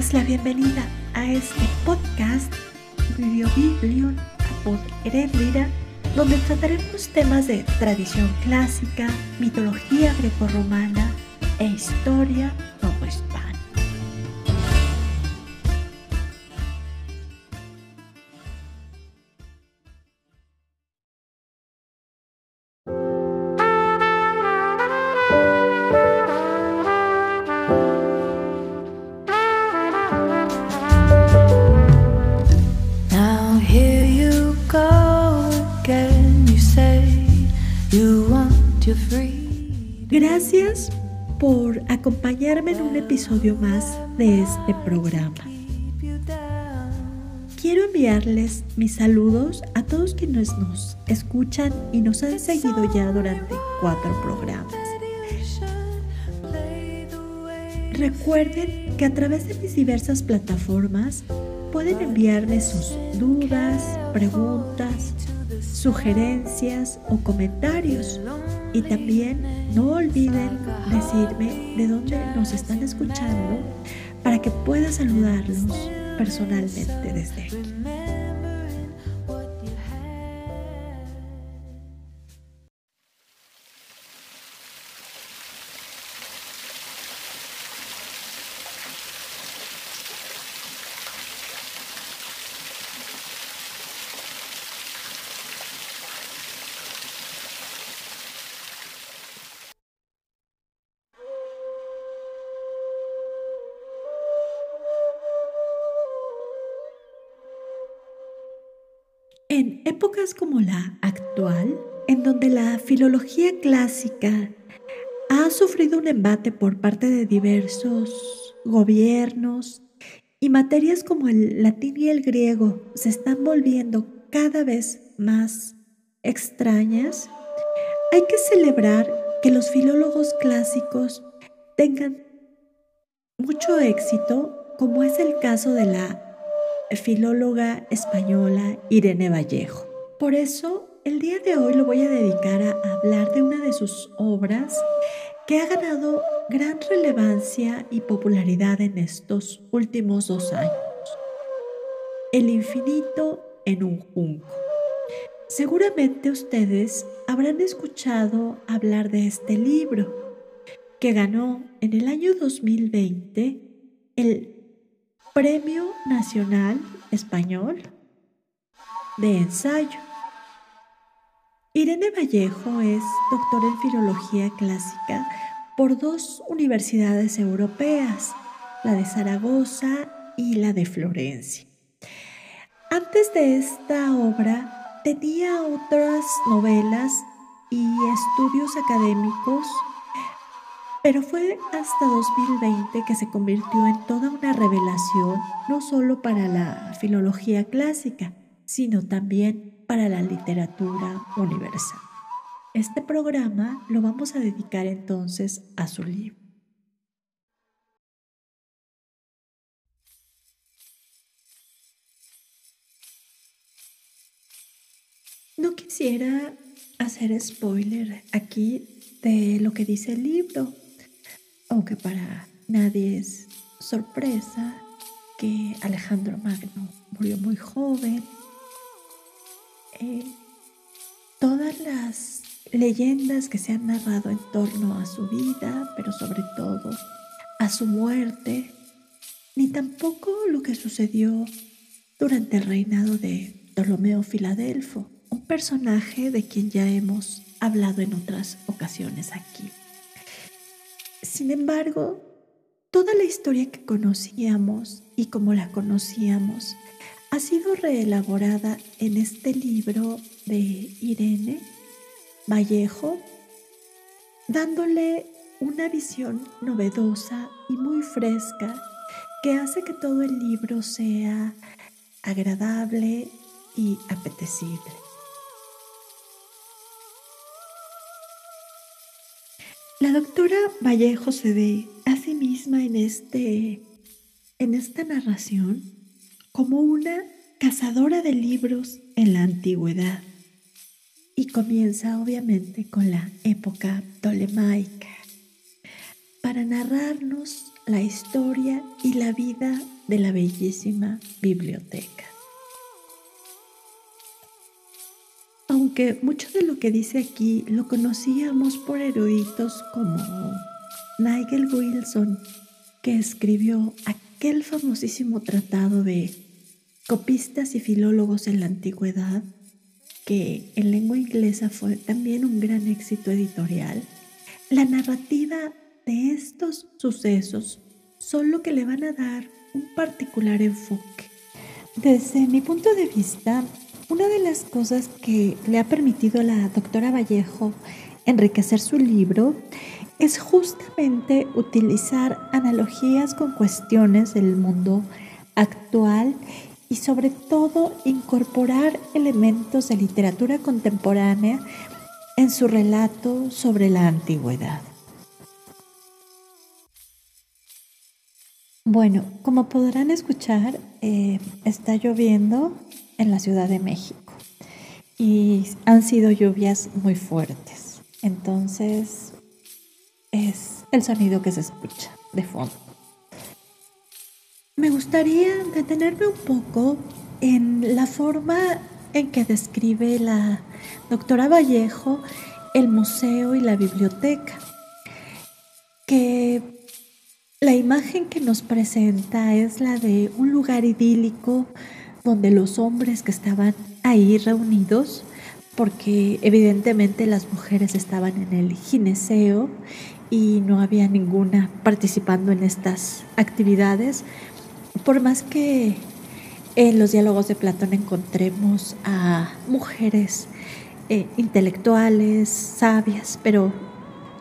darles la bienvenida a este podcast Bibliobiblion Apod donde trataremos temas de tradición clásica, mitología grecorromana e historia en un episodio más de este programa. Quiero enviarles mis saludos a todos quienes nos escuchan y nos han seguido ya durante cuatro programas. Recuerden que a través de mis diversas plataformas pueden enviarme sus dudas, preguntas, sugerencias o comentarios. Y también no olviden decirme de dónde nos están escuchando para que pueda saludarlos personalmente desde aquí. En épocas como la actual, en donde la filología clásica ha sufrido un embate por parte de diversos gobiernos y materias como el latín y el griego se están volviendo cada vez más extrañas, hay que celebrar que los filólogos clásicos tengan mucho éxito, como es el caso de la filóloga española Irene Vallejo. Por eso, el día de hoy lo voy a dedicar a hablar de una de sus obras que ha ganado gran relevancia y popularidad en estos últimos dos años. El infinito en un junco. Seguramente ustedes habrán escuchado hablar de este libro, que ganó en el año 2020 el Premio Nacional Español de Ensayo. Irene Vallejo es doctora en Filología Clásica por dos universidades europeas, la de Zaragoza y la de Florencia. Antes de esta obra tenía otras novelas y estudios académicos pero fue hasta 2020 que se convirtió en toda una revelación, no solo para la filología clásica, sino también para la literatura universal. Este programa lo vamos a dedicar entonces a su libro. No quisiera hacer spoiler aquí de lo que dice el libro, aunque para nadie es sorpresa que Alejandro Magno murió muy joven. Eh, todas las leyendas que se han narrado en torno a su vida, pero sobre todo a su muerte, ni tampoco lo que sucedió durante el reinado de Ptolomeo Filadelfo, un personaje de quien ya hemos hablado en otras ocasiones aquí. Sin embargo, toda la historia que conocíamos y como la conocíamos ha sido reelaborada en este libro de Irene Vallejo, dándole una visión novedosa y muy fresca que hace que todo el libro sea agradable y apetecible. La doctora Vallejo se ve a sí misma en, este, en esta narración como una cazadora de libros en la antigüedad y comienza obviamente con la época ptolemaica para narrarnos la historia y la vida de la bellísima biblioteca. Aunque mucho de lo que dice aquí lo conocíamos por eruditos como Nigel Wilson, que escribió aquel famosísimo tratado de copistas y filólogos en la antigüedad, que en lengua inglesa fue también un gran éxito editorial, la narrativa de estos sucesos son lo que le van a dar un particular enfoque. Desde mi punto de vista, una de las cosas que le ha permitido a la doctora Vallejo enriquecer su libro es justamente utilizar analogías con cuestiones del mundo actual y sobre todo incorporar elementos de literatura contemporánea en su relato sobre la antigüedad. Bueno, como podrán escuchar, eh, está lloviendo en la Ciudad de México y han sido lluvias muy fuertes. Entonces es el sonido que se escucha de fondo. Me gustaría detenerme un poco en la forma en que describe la doctora Vallejo el museo y la biblioteca, que la imagen que nos presenta es la de un lugar idílico donde los hombres que estaban ahí reunidos, porque evidentemente las mujeres estaban en el gineceo y no había ninguna participando en estas actividades, por más que en los diálogos de Platón encontremos a mujeres eh, intelectuales, sabias, pero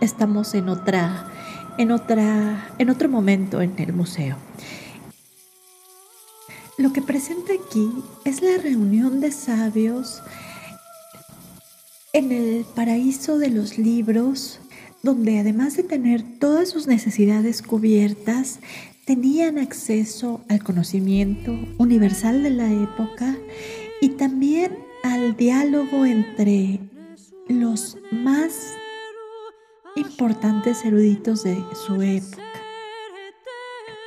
estamos en otra en, otra, en otro momento en el museo. Lo que presenta aquí es la reunión de sabios en el paraíso de los libros, donde además de tener todas sus necesidades cubiertas, tenían acceso al conocimiento universal de la época y también al diálogo entre los más importantes eruditos de su época,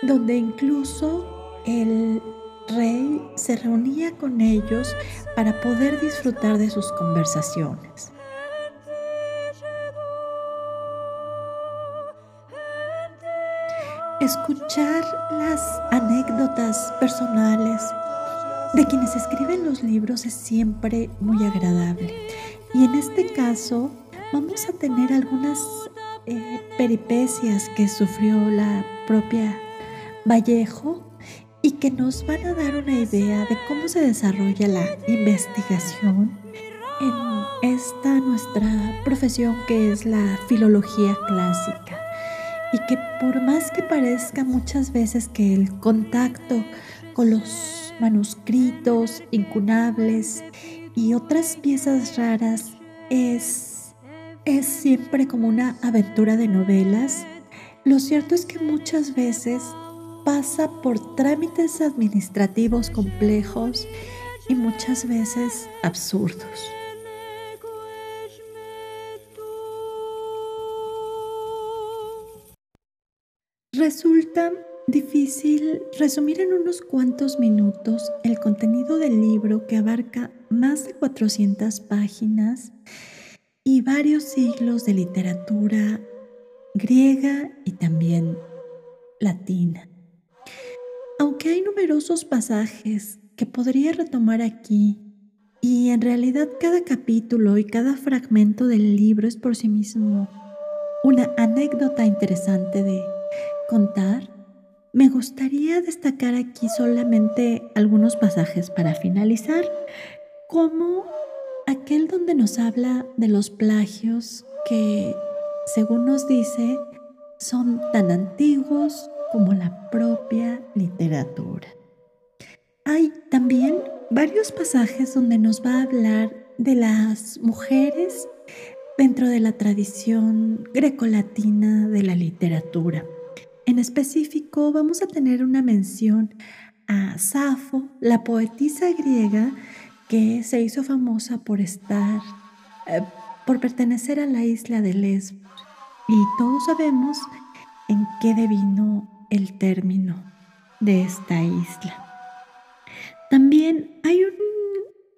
donde incluso el rey se reunía con ellos para poder disfrutar de sus conversaciones. Escuchar las anécdotas personales de quienes escriben los libros es siempre muy agradable. Y en este caso, vamos a tener algunas eh, peripecias que sufrió la propia Vallejo y que nos van a dar una idea de cómo se desarrolla la investigación en esta nuestra profesión que es la filología clásica. Y que por más que parezca muchas veces que el contacto con los manuscritos incunables y otras piezas raras es es siempre como una aventura de novelas, lo cierto es que muchas veces pasa por trámites administrativos complejos y muchas veces absurdos. Resulta difícil resumir en unos cuantos minutos el contenido del libro que abarca más de 400 páginas y varios siglos de literatura griega y también latina. Aunque hay numerosos pasajes que podría retomar aquí, y en realidad cada capítulo y cada fragmento del libro es por sí mismo una anécdota interesante de contar, me gustaría destacar aquí solamente algunos pasajes para finalizar, como aquel donde nos habla de los plagios que, según nos dice, son tan antiguos como la propia literatura. Hay también varios pasajes donde nos va a hablar de las mujeres dentro de la tradición grecolatina de la literatura. En específico, vamos a tener una mención a Safo, la poetisa griega que se hizo famosa por estar, eh, por pertenecer a la isla de Lesbos. Y todos sabemos en qué devino el término de esta isla. También hay un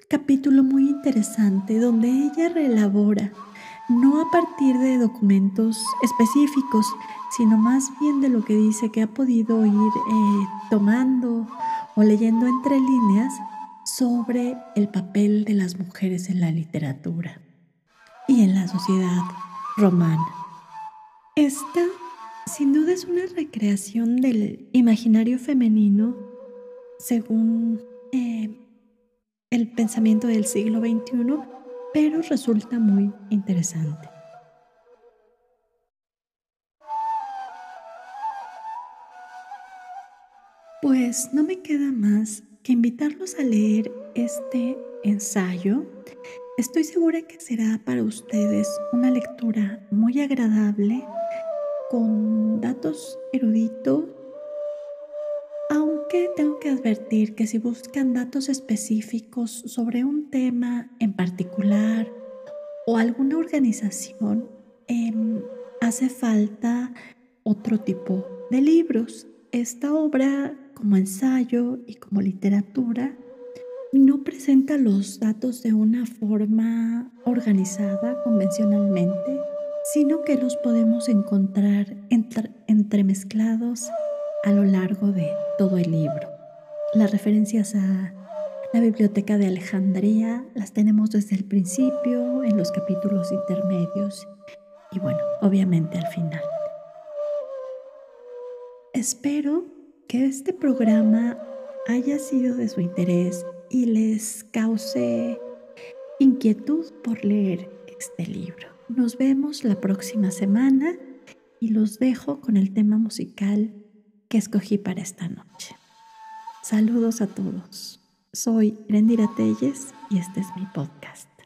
capítulo muy interesante donde ella reelabora, no a partir de documentos específicos, sino más bien de lo que dice que ha podido ir eh, tomando o leyendo entre líneas sobre el papel de las mujeres en la literatura y en la sociedad romana. Esta, sin duda, es una recreación del imaginario femenino según eh, el pensamiento del siglo XXI, pero resulta muy interesante. Pues no me queda más que invitarlos a leer este ensayo. Estoy segura que será para ustedes una lectura muy agradable, con datos eruditos, aunque tengo que advertir que si buscan datos específicos sobre un tema en particular o alguna organización, em, hace falta otro tipo de libros. Esta obra como ensayo y como literatura, no presenta los datos de una forma organizada convencionalmente, sino que los podemos encontrar entremezclados a lo largo de todo el libro. Las referencias a la Biblioteca de Alejandría las tenemos desde el principio, en los capítulos intermedios y bueno, obviamente al final. Espero que este programa haya sido de su interés y les cause inquietud por leer este libro. Nos vemos la próxima semana y los dejo con el tema musical que escogí para esta noche. Saludos a todos. Soy Rendira Telles y este es mi podcast.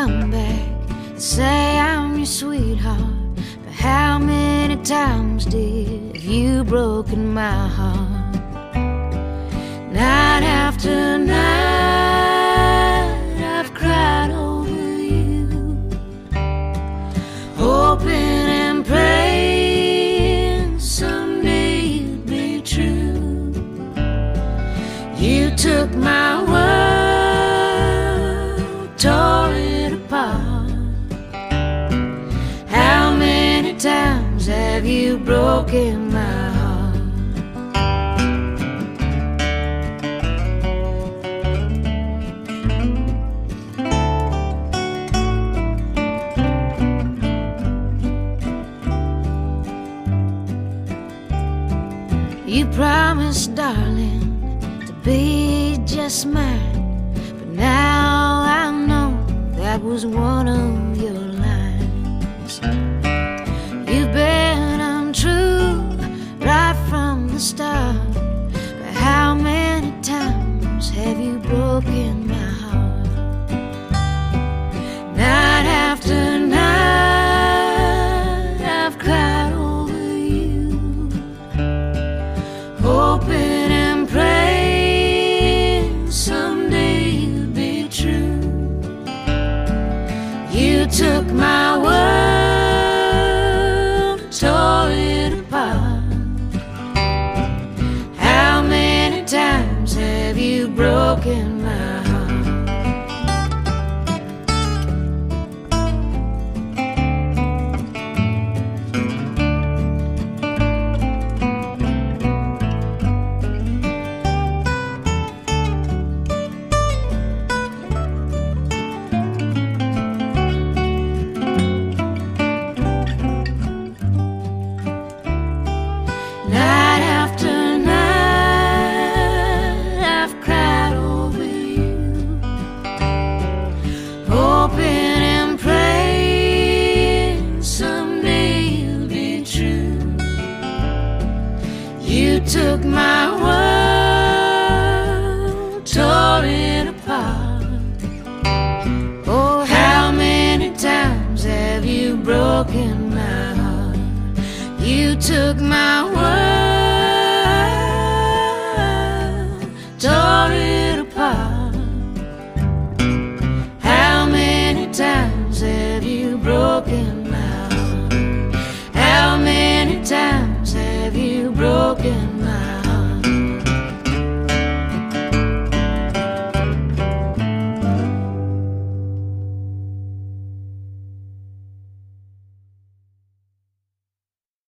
Come back, and say I'm your sweetheart. But how many times, did you broken my heart? Night after night, I've cried over you hoping and praying someday you'd be true. You took my my heart? You promised, darling, to be just mine. But now I know that was one of Night after night, I've cried over you, hoping and praying someday you'll be true. You took my world, tore it apart. Oh, how many times have you broken my heart? You took my world.